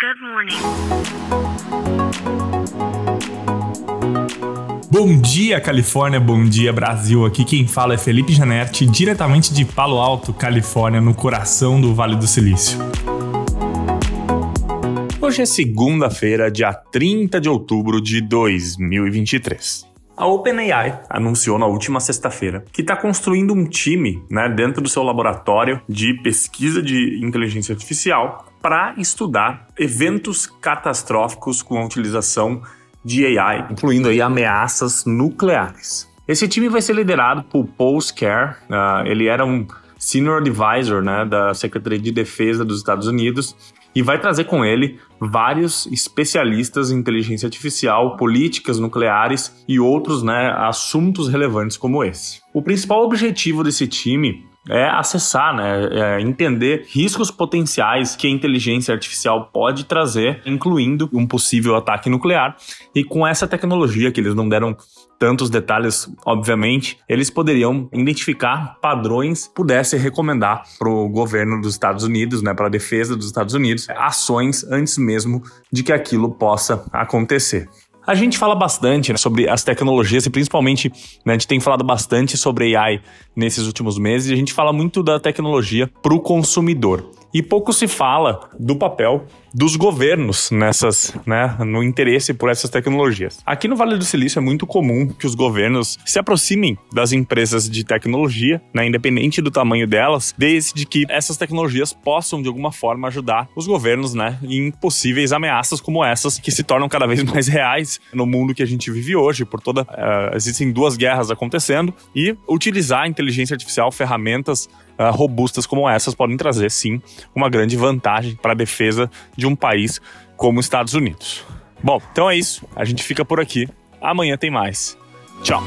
Good morning. Bom dia, Califórnia, bom dia, Brasil. Aqui quem fala é Felipe Janetti, diretamente de Palo Alto, Califórnia, no coração do Vale do Silício. Hoje é segunda-feira, dia 30 de outubro de 2023. A OpenAI anunciou na última sexta-feira que está construindo um time né, dentro do seu laboratório de pesquisa de inteligência artificial para estudar eventos catastróficos com a utilização de AI, incluindo aí ameaças nucleares. Esse time vai ser liderado por Paul Scare, uh, ele era um Senior Advisor né, da Secretaria de Defesa dos Estados Unidos e vai trazer com ele vários especialistas em inteligência artificial, políticas nucleares e outros né, assuntos relevantes como esse. O principal objetivo desse time é acessar, né, é entender riscos potenciais que a inteligência artificial pode trazer, incluindo um possível ataque nuclear. E com essa tecnologia que eles não deram tantos detalhes, obviamente, eles poderiam identificar padrões, pudessem recomendar para o governo dos Estados Unidos, né, para a defesa dos Estados Unidos, ações antes mesmo de que aquilo possa acontecer. A gente fala bastante né, sobre as tecnologias e principalmente né, a gente tem falado bastante sobre AI nesses últimos meses e a gente fala muito da tecnologia para o consumidor. E pouco se fala do papel dos governos nessas, né, no interesse por essas tecnologias. Aqui no Vale do Silício é muito comum que os governos se aproximem das empresas de tecnologia, né, independente do tamanho delas, desde que essas tecnologias possam de alguma forma ajudar os governos, né, em possíveis ameaças como essas que se tornam cada vez mais reais no mundo que a gente vive hoje. Por toda uh, existem duas guerras acontecendo e utilizar a inteligência artificial, ferramentas uh, robustas como essas podem trazer sim uma grande vantagem para a defesa de um país como os Estados Unidos. Bom, então é isso. A gente fica por aqui. Amanhã tem mais. Tchau.